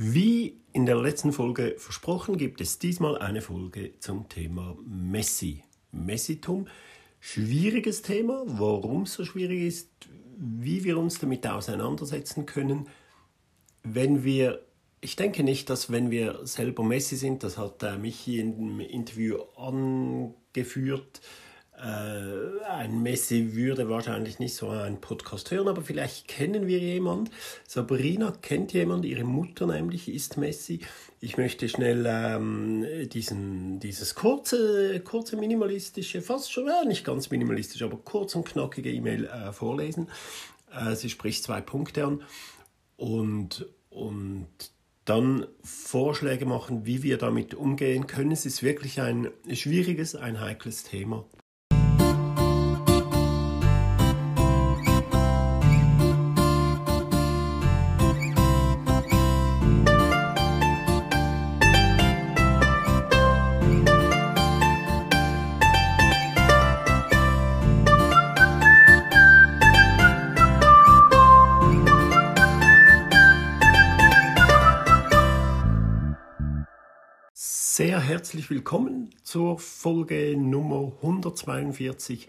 Wie in der letzten Folge versprochen, gibt es diesmal eine Folge zum Thema Messi. Messitum, schwieriges Thema. Warum es so schwierig ist, wie wir uns damit auseinandersetzen können, wenn wir ich denke nicht, dass wenn wir selber Messi sind, das hat äh, Michi in dem Interview angeführt, äh, ein Messi würde wahrscheinlich nicht so einen Podcast hören, aber vielleicht kennen wir jemand. Sabrina kennt jemand, ihre Mutter nämlich ist Messi. Ich möchte schnell ähm, diesen, dieses kurze, kurze minimalistische, fast schon, ja, nicht ganz minimalistisch, aber kurz und knackige E-Mail äh, vorlesen. Äh, sie spricht zwei Punkte an und, und dann Vorschläge machen, wie wir damit umgehen können. Es ist wirklich ein schwieriges, ein heikles Thema. Herzlich willkommen zur Folge Nummer 142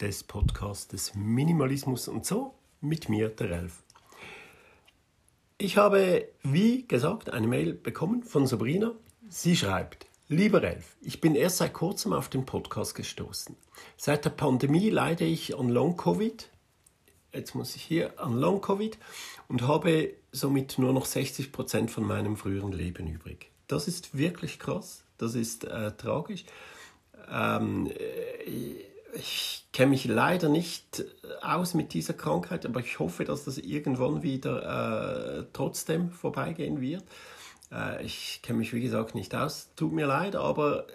des Podcastes Minimalismus und so mit mir, der Elf. Ich habe, wie gesagt, eine Mail bekommen von Sabrina. Sie schreibt, Lieber Elf, ich bin erst seit kurzem auf den Podcast gestoßen. Seit der Pandemie leide ich an Long-Covid. Jetzt muss ich hier an Long-Covid und habe somit nur noch 60 Prozent von meinem früheren Leben übrig. Das ist wirklich krass. Das ist äh, tragisch. Ähm, äh, ich kenne mich leider nicht aus mit dieser Krankheit, aber ich hoffe, dass das irgendwann wieder äh, trotzdem vorbeigehen wird. Äh, ich kenne mich, wie gesagt, nicht aus. Tut mir leid, aber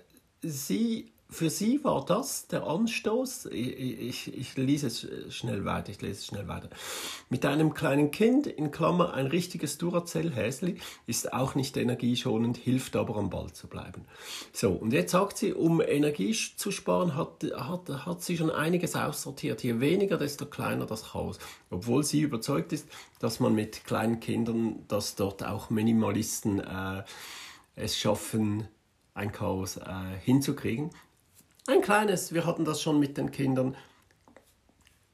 sie für sie war das der Anstoß. Ich, ich, ich lese es schnell weiter. Ich lese es schnell weiter. Mit einem kleinen Kind, in Klammer ein richtiges Duracell-Häsli, ist auch nicht energieschonend, hilft aber am Ball zu bleiben. So, und jetzt sagt sie, um Energie zu sparen, hat, hat, hat sie schon einiges aussortiert. Je weniger, desto kleiner das Chaos. Obwohl sie überzeugt ist, dass man mit kleinen Kindern, dass dort auch Minimalisten äh, es schaffen, ein Chaos äh, hinzukriegen. Ein kleines, wir hatten das schon mit den Kindern,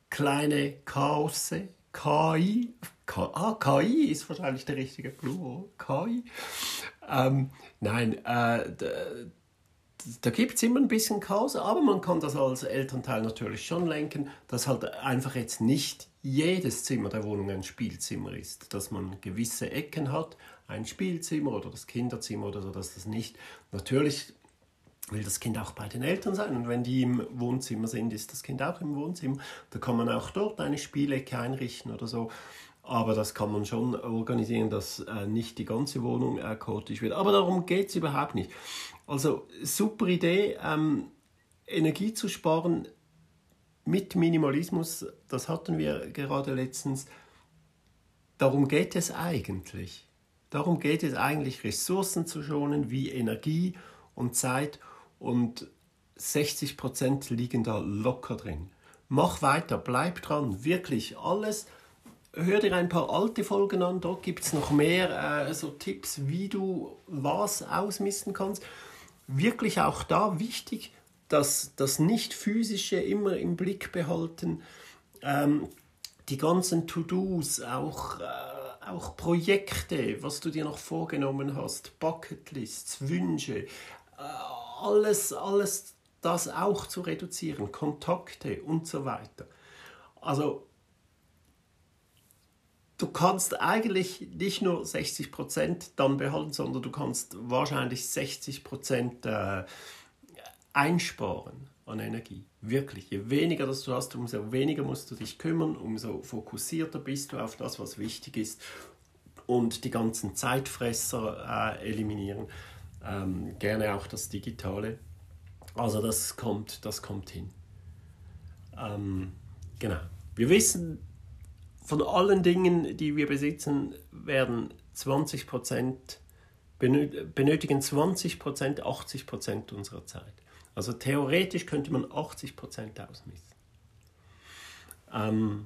kleine Chaose, KI, ah, KI ist wahrscheinlich der richtige Plural, KI. Ähm, nein, äh, da, da gibt es immer ein bisschen Chaos, aber man kann das als Elternteil natürlich schon lenken, dass halt einfach jetzt nicht jedes Zimmer der Wohnung ein Spielzimmer ist, dass man gewisse Ecken hat, ein Spielzimmer oder das Kinderzimmer oder so, dass das nicht. Natürlich will das Kind auch bei den Eltern sein. Und wenn die im Wohnzimmer sind, ist das Kind auch im Wohnzimmer. Da kann man auch dort eine Spielecke einrichten oder so. Aber das kann man schon organisieren, dass äh, nicht die ganze Wohnung äh, chaotisch wird. Aber darum geht es überhaupt nicht. Also super Idee, ähm, Energie zu sparen mit Minimalismus, das hatten wir gerade letztens. Darum geht es eigentlich. Darum geht es eigentlich, Ressourcen zu schonen, wie Energie und Zeit und 60% liegen da locker drin. Mach weiter, bleib dran, wirklich alles. Hör dir ein paar alte Folgen an, dort gibt es noch mehr äh, so Tipps, wie du was ausmisten kannst. Wirklich auch da wichtig, dass das nicht physische immer im Blick behalten. Ähm, die ganzen To-Dos, auch, äh, auch Projekte, was du dir noch vorgenommen hast, Bucketlists, Wünsche, alles, alles das auch zu reduzieren, Kontakte und so weiter. Also du kannst eigentlich nicht nur 60% dann behalten, sondern du kannst wahrscheinlich 60% äh, einsparen an Energie. Wirklich. Je weniger das du hast, umso weniger musst du dich kümmern, umso fokussierter bist du auf das, was wichtig ist und die ganzen Zeitfresser äh, eliminieren. Ähm, gerne auch das Digitale. Also das kommt, das kommt hin. Ähm, genau. Wir wissen, von allen Dingen, die wir besitzen, werden 20 benötigen 20% 80% unserer Zeit. Also theoretisch könnte man 80% ausmessen. Ähm,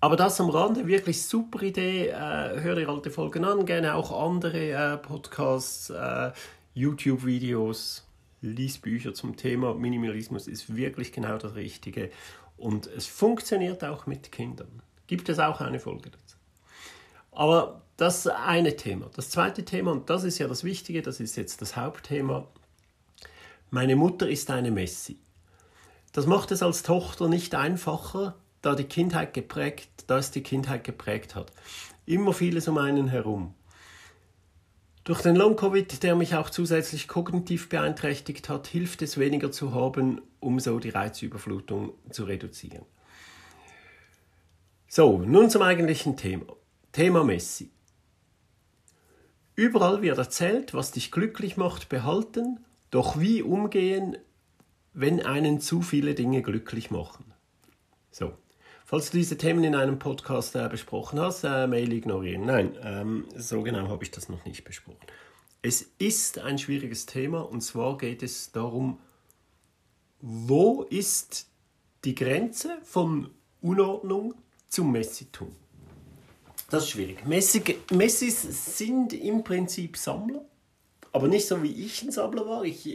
Aber das am Rande, wirklich super Idee. Äh, hör dir alte Folgen an, gerne auch andere äh, Podcasts, äh, YouTube-Videos, lies Bücher zum Thema. Minimalismus ist wirklich genau das Richtige. Und es funktioniert auch mit Kindern. Gibt es auch eine Folge dazu. Aber das eine Thema. Das zweite Thema, und das ist ja das Wichtige, das ist jetzt das Hauptthema. Meine Mutter ist eine Messi. Das macht es als Tochter nicht einfacher, da die Kindheit geprägt, da es die Kindheit geprägt hat. Immer vieles um einen herum. Durch den Long-Covid, der mich auch zusätzlich kognitiv beeinträchtigt hat, hilft es weniger zu haben, um so die Reizüberflutung zu reduzieren. So, nun zum eigentlichen Thema. Thema Messi. Überall wird erzählt, was dich glücklich macht, behalten, doch wie umgehen, wenn einen zu viele Dinge glücklich machen. So, Falls du diese Themen in einem Podcast äh, besprochen hast, äh, Mail ignorieren. Nein, ähm, so genau habe ich das noch nicht besprochen. Es ist ein schwieriges Thema und zwar geht es darum, wo ist die Grenze von Unordnung zum Messitum? Das ist schwierig. Messi, Messis sind im Prinzip Sammler, aber nicht so wie ich ein Sammler war. Ich,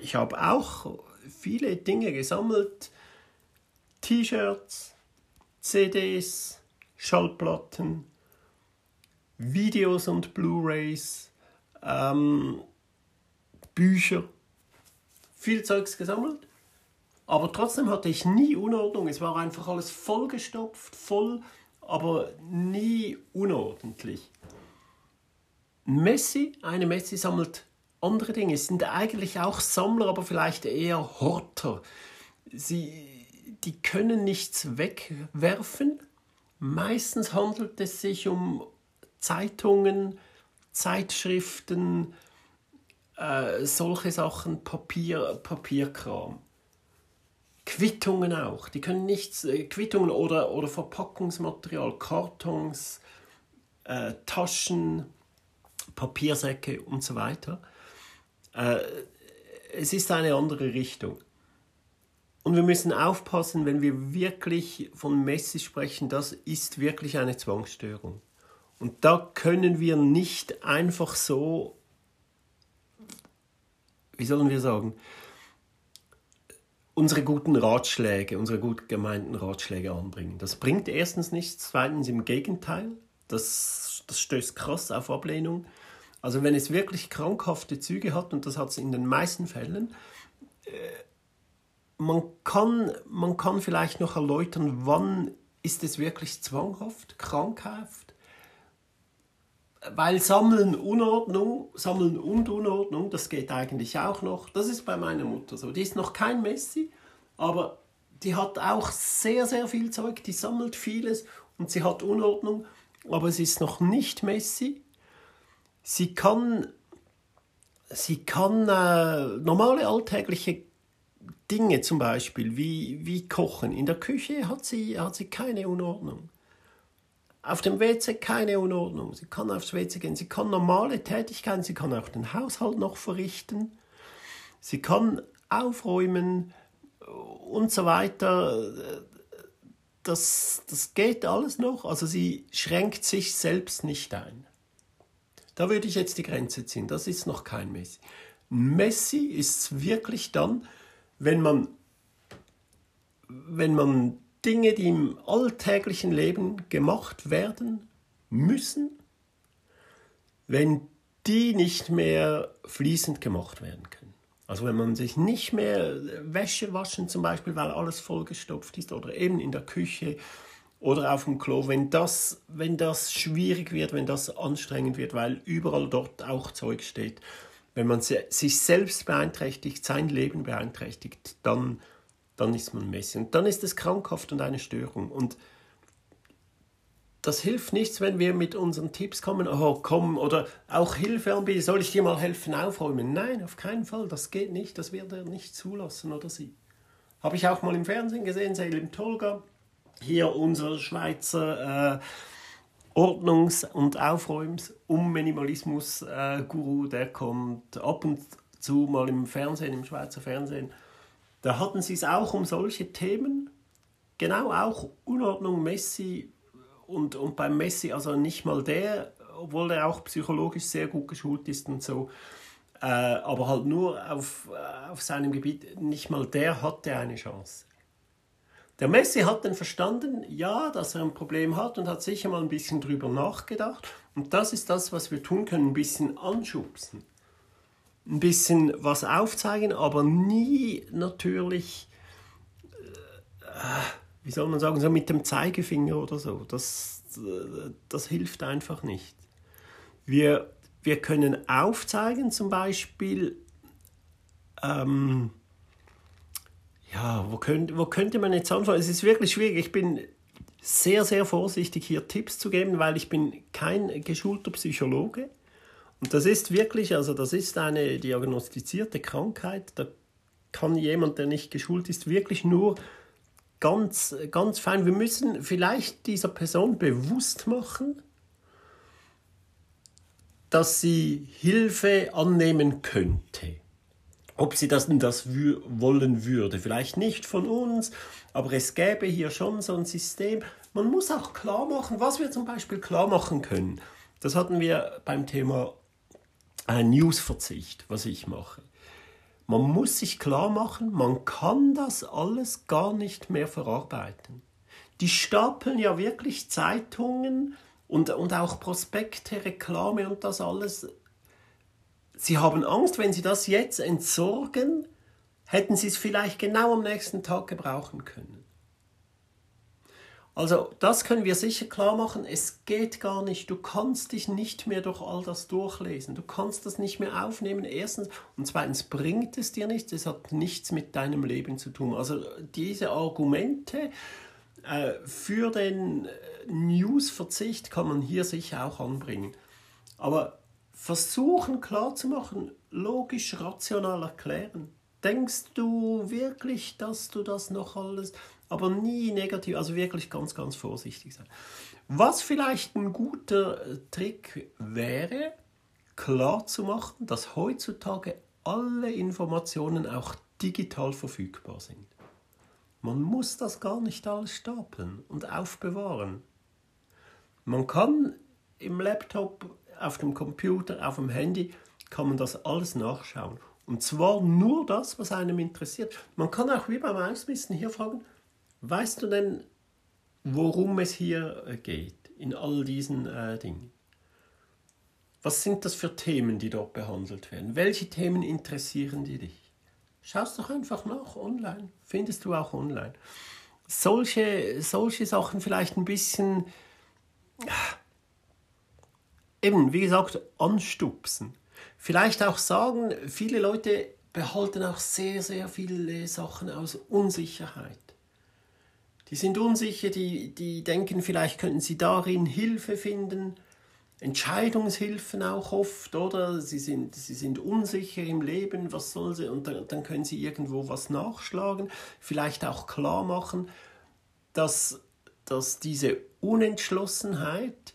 ich habe auch viele Dinge gesammelt T-Shirts, CDs, Schallplatten, Videos und Blu-rays, ähm, Bücher, viel Zeugs gesammelt. Aber trotzdem hatte ich nie Unordnung. Es war einfach alles vollgestopft, voll, aber nie unordentlich. Messi, eine Messi sammelt andere Dinge. Sie sind eigentlich auch Sammler, aber vielleicht eher Horter. Sie, die können nichts wegwerfen. Meistens handelt es sich um Zeitungen, Zeitschriften, äh, solche Sachen, Papier, Papierkram. Quittungen auch, die können nichts, äh, Quittungen oder, oder Verpackungsmaterial, Kartons, äh, Taschen, Papiersäcke und so weiter. Äh, es ist eine andere Richtung. Und wir müssen aufpassen, wenn wir wirklich von Messi sprechen, das ist wirklich eine Zwangsstörung. Und da können wir nicht einfach so, wie sollen wir sagen, unsere guten Ratschläge, unsere gut gemeinten Ratschläge anbringen. Das bringt erstens nichts, zweitens im Gegenteil, das, das stößt krass auf Ablehnung. Also wenn es wirklich krankhafte Züge hat, und das hat es in den meisten Fällen, äh, man kann, man kann vielleicht noch erläutern, wann ist es wirklich zwanghaft, krankhaft? Weil Sammeln Unordnung, Sammeln und Unordnung, das geht eigentlich auch noch. Das ist bei meiner Mutter so. Die ist noch kein Messi, aber die hat auch sehr, sehr viel Zeug, die sammelt vieles und sie hat Unordnung, aber sie ist noch nicht Messi. Sie kann, sie kann äh, normale alltägliche Dinge zum Beispiel wie, wie Kochen. In der Küche hat sie, hat sie keine Unordnung. Auf dem WC keine Unordnung. Sie kann aufs WC gehen. Sie kann normale Tätigkeiten, sie kann auch den Haushalt noch verrichten. Sie kann aufräumen und so weiter. Das, das geht alles noch. Also sie schränkt sich selbst nicht ein. Da würde ich jetzt die Grenze ziehen. Das ist noch kein Messi. Messi ist wirklich dann, wenn man, wenn man Dinge, die im alltäglichen Leben gemacht werden müssen, wenn die nicht mehr fließend gemacht werden können. Also wenn man sich nicht mehr Wäsche waschen zum Beispiel, weil alles vollgestopft ist oder eben in der Küche oder auf dem Klo, wenn das, wenn das schwierig wird, wenn das anstrengend wird, weil überall dort auch Zeug steht, wenn man sich selbst beeinträchtigt, sein Leben beeinträchtigt, dann, dann ist man Messi. Und dann ist es krankhaft und eine Störung. Und das hilft nichts, wenn wir mit unseren Tipps kommen, oh komm, oder auch Hilfe anbieten, soll ich dir mal helfen aufräumen? Nein, auf keinen Fall, das geht nicht, das wird er nicht zulassen oder sie. Habe ich auch mal im Fernsehen gesehen, Selim Tolga, hier unser Schweizer äh, Ordnungs- und Aufräums- um Minimalismus-Guru, der kommt ab und zu mal im Fernsehen, im Schweizer Fernsehen. Da hatten sie es auch um solche Themen genau auch Unordnung Messi und, und beim Messi, also nicht mal der, obwohl er auch psychologisch sehr gut geschult ist und so, äh, aber halt nur auf, äh, auf seinem Gebiet, nicht mal der hatte eine Chance. Der Messi hat dann verstanden, ja, dass er ein Problem hat und hat sicher mal ein bisschen drüber nachgedacht. Und das ist das, was wir tun können, ein bisschen anschubsen. Ein bisschen was aufzeigen, aber nie natürlich, äh, wie soll man sagen, so mit dem Zeigefinger oder so. Das, das hilft einfach nicht. Wir, wir können aufzeigen, zum Beispiel, ähm, ja, wo, könnt, wo könnte man jetzt anfangen? Es ist wirklich schwierig. Ich bin sehr, sehr vorsichtig, hier Tipps zu geben, weil ich bin kein geschulter Psychologe. Und das ist wirklich, also das ist eine diagnostizierte Krankheit. Da kann jemand, der nicht geschult ist, wirklich nur ganz, ganz fein. Wir müssen vielleicht dieser Person bewusst machen, dass sie Hilfe annehmen könnte ob sie das, das wollen würde. Vielleicht nicht von uns, aber es gäbe hier schon so ein System. Man muss auch klar machen, was wir zum Beispiel klar machen können. Das hatten wir beim Thema äh, Newsverzicht, was ich mache. Man muss sich klar machen, man kann das alles gar nicht mehr verarbeiten. Die stapeln ja wirklich Zeitungen und, und auch Prospekte, Reklame und das alles Sie haben Angst, wenn Sie das jetzt entsorgen, hätten Sie es vielleicht genau am nächsten Tag gebrauchen können. Also das können wir sicher klar machen, es geht gar nicht, du kannst dich nicht mehr durch all das durchlesen, du kannst das nicht mehr aufnehmen, erstens und zweitens bringt es dir nichts, es hat nichts mit deinem Leben zu tun. Also diese Argumente äh, für den Newsverzicht kann man hier sicher auch anbringen. Aber versuchen klarzumachen, logisch, rational erklären. Denkst du wirklich, dass du das noch alles, aber nie negativ, also wirklich ganz, ganz vorsichtig sein. Was vielleicht ein guter äh, Trick wäre, klar zu machen, dass heutzutage alle Informationen auch digital verfügbar sind. Man muss das gar nicht alles stapeln und aufbewahren. Man kann im Laptop auf dem Computer, auf dem Handy kann man das alles nachschauen. Und zwar nur das, was einem interessiert. Man kann auch wie beim Ausmisten hier fragen, weißt du denn, worum es hier äh, geht in all diesen äh, Dingen? Was sind das für Themen, die dort behandelt werden? Welche Themen interessieren die dich? Schau es doch einfach nach online. Findest du auch online. Solche, solche Sachen vielleicht ein bisschen eben, wie gesagt, anstupsen. Vielleicht auch sagen, viele Leute behalten auch sehr, sehr viele Sachen aus Unsicherheit. Die sind unsicher, die, die denken, vielleicht könnten sie darin Hilfe finden, Entscheidungshilfen auch oft, oder? Sie sind, sie sind unsicher im Leben, was soll sie, und dann, dann können sie irgendwo was nachschlagen, vielleicht auch klar machen, dass, dass diese Unentschlossenheit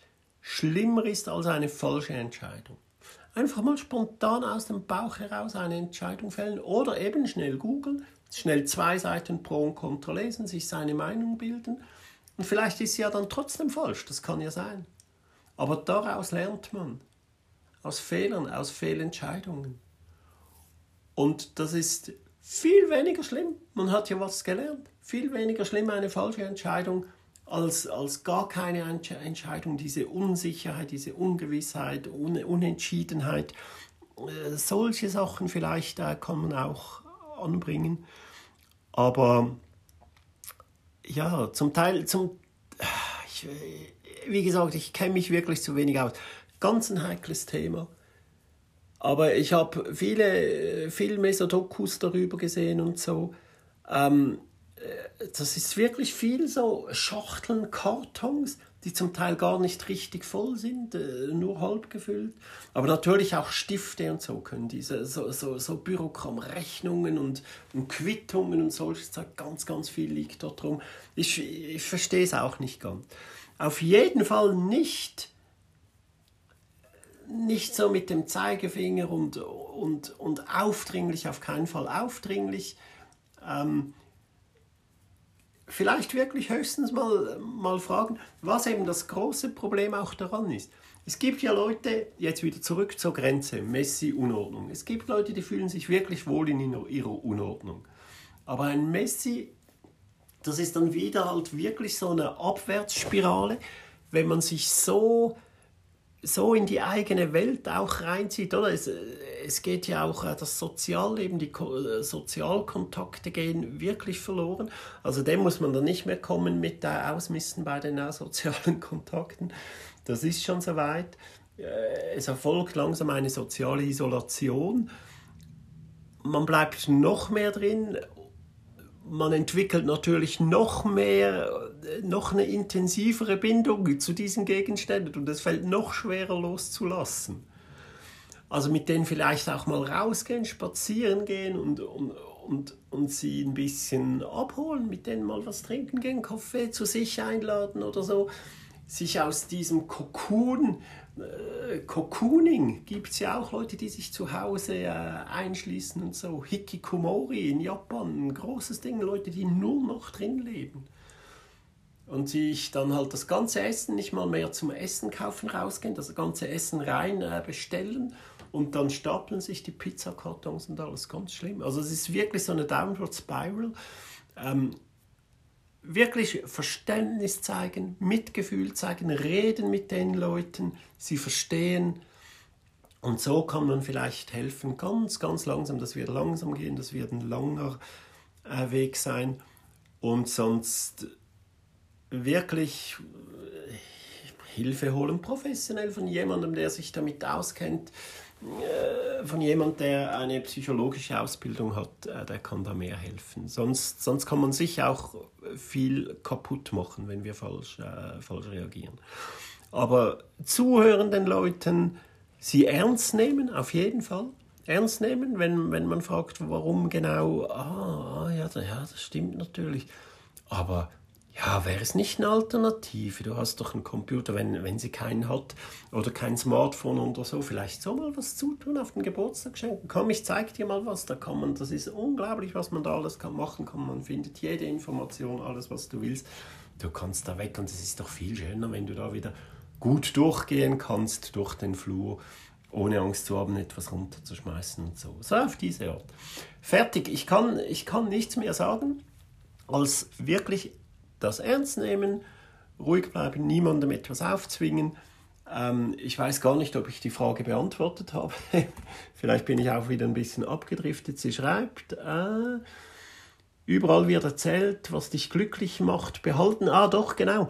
schlimmer ist als eine falsche Entscheidung. Einfach mal spontan aus dem Bauch heraus eine Entscheidung fällen oder eben schnell googeln, schnell zwei Seiten pro und contra lesen, sich seine Meinung bilden und vielleicht ist sie ja dann trotzdem falsch, das kann ja sein. Aber daraus lernt man. Aus Fehlern, aus Fehlentscheidungen. Und das ist viel weniger schlimm. Man hat ja was gelernt. Viel weniger schlimm eine falsche Entscheidung als, als gar keine Entscheidung, diese Unsicherheit, diese Ungewissheit, Un Unentschiedenheit. Äh, solche Sachen vielleicht äh, kann man auch anbringen. Aber ja, zum Teil, zum, ich, wie gesagt, ich kenne mich wirklich zu wenig aus. Ganz ein heikles Thema. Aber ich habe viele Filme, so Dokus darüber gesehen und so. Ähm, das ist wirklich viel so Schachteln, Kartons, die zum Teil gar nicht richtig voll sind, äh, nur halb gefüllt. Aber natürlich auch Stifte und so können diese, so, so, so Bürogramm, Rechnungen und, und Quittungen und solches Zeug, ganz, ganz viel liegt dort rum. Ich, ich verstehe es auch nicht ganz. Auf jeden Fall nicht, nicht so mit dem Zeigefinger und, und, und aufdringlich, auf keinen Fall aufdringlich. Ähm, vielleicht wirklich höchstens mal, mal fragen, was eben das große Problem auch daran ist. Es gibt ja Leute, jetzt wieder zurück zur Grenze, Messi-Unordnung. Es gibt Leute, die fühlen sich wirklich wohl in ihrer Unordnung. Aber ein Messi, das ist dann wieder halt wirklich so eine Abwärtsspirale, wenn man sich so so in die eigene Welt auch reinzieht, oder? Es, es geht ja auch äh, das Sozialleben, die äh, Sozialkontakte gehen wirklich verloren. Also dem muss man dann nicht mehr kommen mit der Ausmisten bei den äh, sozialen Kontakten. Das ist schon soweit. Es erfolgt langsam eine soziale Isolation. Man bleibt noch mehr drin man entwickelt natürlich noch mehr, noch eine intensivere Bindung zu diesen Gegenständen und es fällt noch schwerer loszulassen. Also mit denen vielleicht auch mal rausgehen, spazieren gehen und, und, und, und sie ein bisschen abholen, mit denen mal was trinken gehen, Kaffee zu sich einladen oder so. Sich aus diesem Kokon äh, Cocooning gibt es ja auch Leute, die sich zu Hause äh, einschließen und so. Hikikomori in Japan, ein großes Ding, Leute, die nur noch drin leben. Und sich dann halt das ganze Essen nicht mal mehr zum Essen kaufen rausgehen, das ganze Essen rein äh, bestellen und dann stapeln sich die Pizzakartons und alles ganz schlimm. Also es ist wirklich so eine Downward Spiral. Ähm, wirklich Verständnis zeigen, Mitgefühl zeigen, reden mit den Leuten, sie verstehen. Und so kann man vielleicht helfen, ganz, ganz langsam. Das wird langsam gehen, das wird ein langer äh, Weg sein. Und sonst wirklich äh, Hilfe holen, professionell von jemandem, der sich damit auskennt, von jemand, der eine psychologische Ausbildung hat, äh, der kann da mehr helfen. Sonst, sonst kann man sich auch viel kaputt machen, wenn wir falsch, äh, falsch reagieren. Aber zuhören den Leuten, sie ernst nehmen, auf jeden Fall. Ernst nehmen, wenn, wenn man fragt, warum genau, ah, ja, ja, das stimmt natürlich. Aber ja, wäre es nicht eine Alternative? Du hast doch einen Computer, wenn, wenn sie keinen hat oder kein Smartphone oder so, vielleicht so mal was zutun auf den Geburtstag schenken. Komm, ich zeig dir mal was, da kann man, das ist unglaublich, was man da alles kann machen kann. Man findet jede Information, alles, was du willst. Du kannst da weg und es ist doch viel schöner, wenn du da wieder gut durchgehen kannst durch den Flur, ohne Angst zu haben, etwas runterzuschmeißen und so. So auf diese Art. Fertig, ich kann, ich kann nichts mehr sagen als wirklich das ernst nehmen, ruhig bleiben, niemandem etwas aufzwingen. Ähm, ich weiß gar nicht, ob ich die Frage beantwortet habe. Vielleicht bin ich auch wieder ein bisschen abgedriftet. Sie schreibt, äh, überall wird erzählt, was dich glücklich macht, behalten. Ah, doch, genau.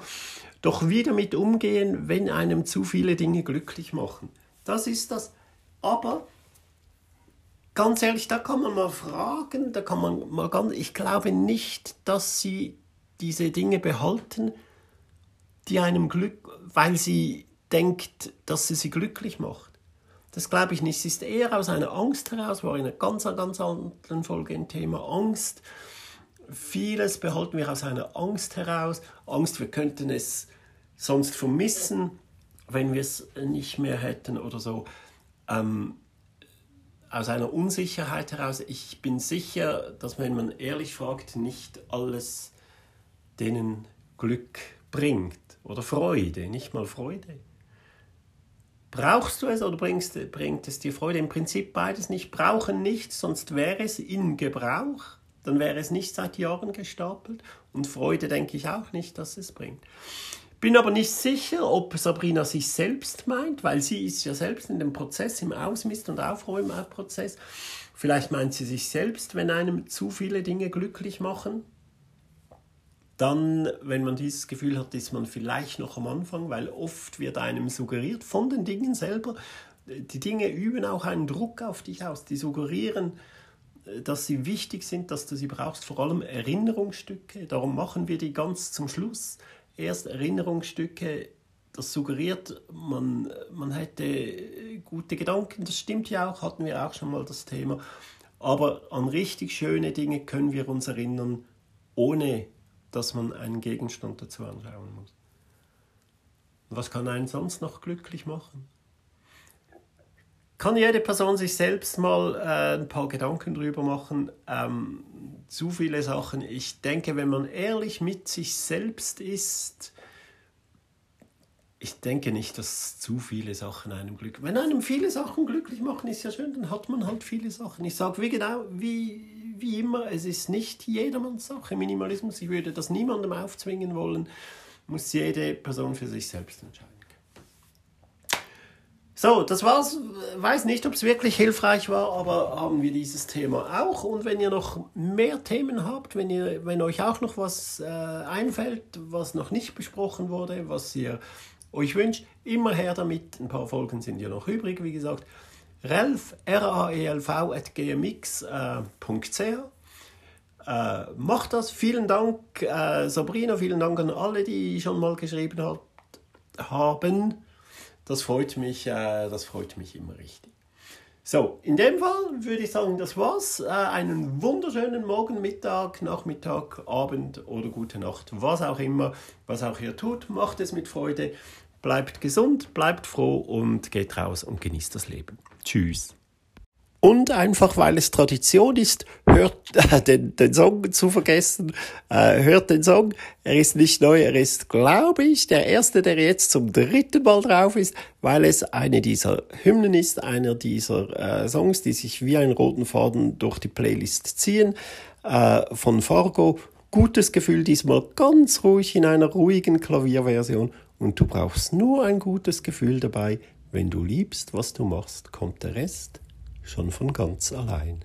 Doch wie damit umgehen, wenn einem zu viele Dinge glücklich machen. Das ist das. Aber ganz ehrlich, da kann man mal fragen, da kann man mal ganz, ich glaube nicht, dass sie diese Dinge behalten, die einem Glück, weil sie denkt, dass sie sie glücklich macht. Das glaube ich nicht. Es ist eher aus einer Angst heraus, war in einer ganz, ganz anderen Folge ein Thema Angst. Vieles behalten wir aus einer Angst heraus. Angst, wir könnten es sonst vermissen, wenn wir es nicht mehr hätten oder so. Ähm, aus einer Unsicherheit heraus. Ich bin sicher, dass wenn man ehrlich fragt, nicht alles denen Glück bringt oder Freude, nicht mal Freude. Brauchst du es oder bringst, bringt es dir Freude? Im Prinzip beides nicht. Brauchen nicht, sonst wäre es in Gebrauch. Dann wäre es nicht seit Jahren gestapelt. Und Freude denke ich auch nicht, dass es bringt. Bin aber nicht sicher, ob Sabrina sich selbst meint, weil sie ist ja selbst in dem Prozess, im Ausmist- und Aufräumprozess. Vielleicht meint sie sich selbst, wenn einem zu viele Dinge glücklich machen, dann, wenn man dieses Gefühl hat, ist man vielleicht noch am Anfang, weil oft wird einem suggeriert von den Dingen selber, die Dinge üben auch einen Druck auf dich aus, die suggerieren, äh, dass sie wichtig sind, dass du sie brauchst, vor allem Erinnerungsstücke. Darum machen wir die ganz zum Schluss. Erst Erinnerungsstücke, das suggeriert, man, man hätte gute Gedanken, das stimmt ja auch, hatten wir auch schon mal das Thema. Aber an richtig schöne Dinge können wir uns erinnern, ohne dass man einen Gegenstand dazu anschauen muss. was kann einen sonst noch glücklich machen? Kann jede Person sich selbst mal äh, ein paar Gedanken drüber machen. Ähm, zu viele Sachen. Ich denke, wenn man ehrlich mit sich selbst ist, ich denke nicht, dass zu viele Sachen einem glücklich Wenn einem viele Sachen glücklich machen, ist ja schön, dann hat man halt viele Sachen. Ich sage wie genau, wie, wie immer, es ist nicht jedermanns Sache. Minimalismus, ich würde das niemandem aufzwingen wollen, muss jede Person für sich selbst entscheiden. So, das war's. Weiß nicht, ob es wirklich hilfreich war, aber haben wir dieses Thema auch. Und wenn ihr noch mehr Themen habt, wenn, ihr, wenn euch auch noch was äh, einfällt, was noch nicht besprochen wurde, was ihr euch wünscht, immer her damit. Ein paar Folgen sind ja noch übrig, wie gesagt. Relf, R-A-E-L-V, at gmx.ch. Äh, äh, macht das. Vielen Dank, äh, Sabrina, vielen Dank an alle, die schon mal geschrieben hat, haben. Das freut mich, äh, das freut mich immer richtig. So, in dem Fall würde ich sagen, das war's. Äh, einen wunderschönen Morgen, Mittag, Nachmittag, Abend oder gute Nacht, was auch immer, was auch ihr tut, macht es mit Freude, bleibt gesund, bleibt froh und geht raus und genießt das Leben. Tschüss. Und einfach, weil es Tradition ist, hört äh, den, den Song zu vergessen, äh, hört den Song. Er ist nicht neu, er ist, glaube ich, der erste, der jetzt zum dritten Mal drauf ist, weil es eine dieser Hymnen ist, einer dieser äh, Songs, die sich wie einen roten Faden durch die Playlist ziehen, äh, von Fargo. Gutes Gefühl, diesmal ganz ruhig in einer ruhigen Klavierversion. Und du brauchst nur ein gutes Gefühl dabei. Wenn du liebst, was du machst, kommt der Rest schon von ganz allein.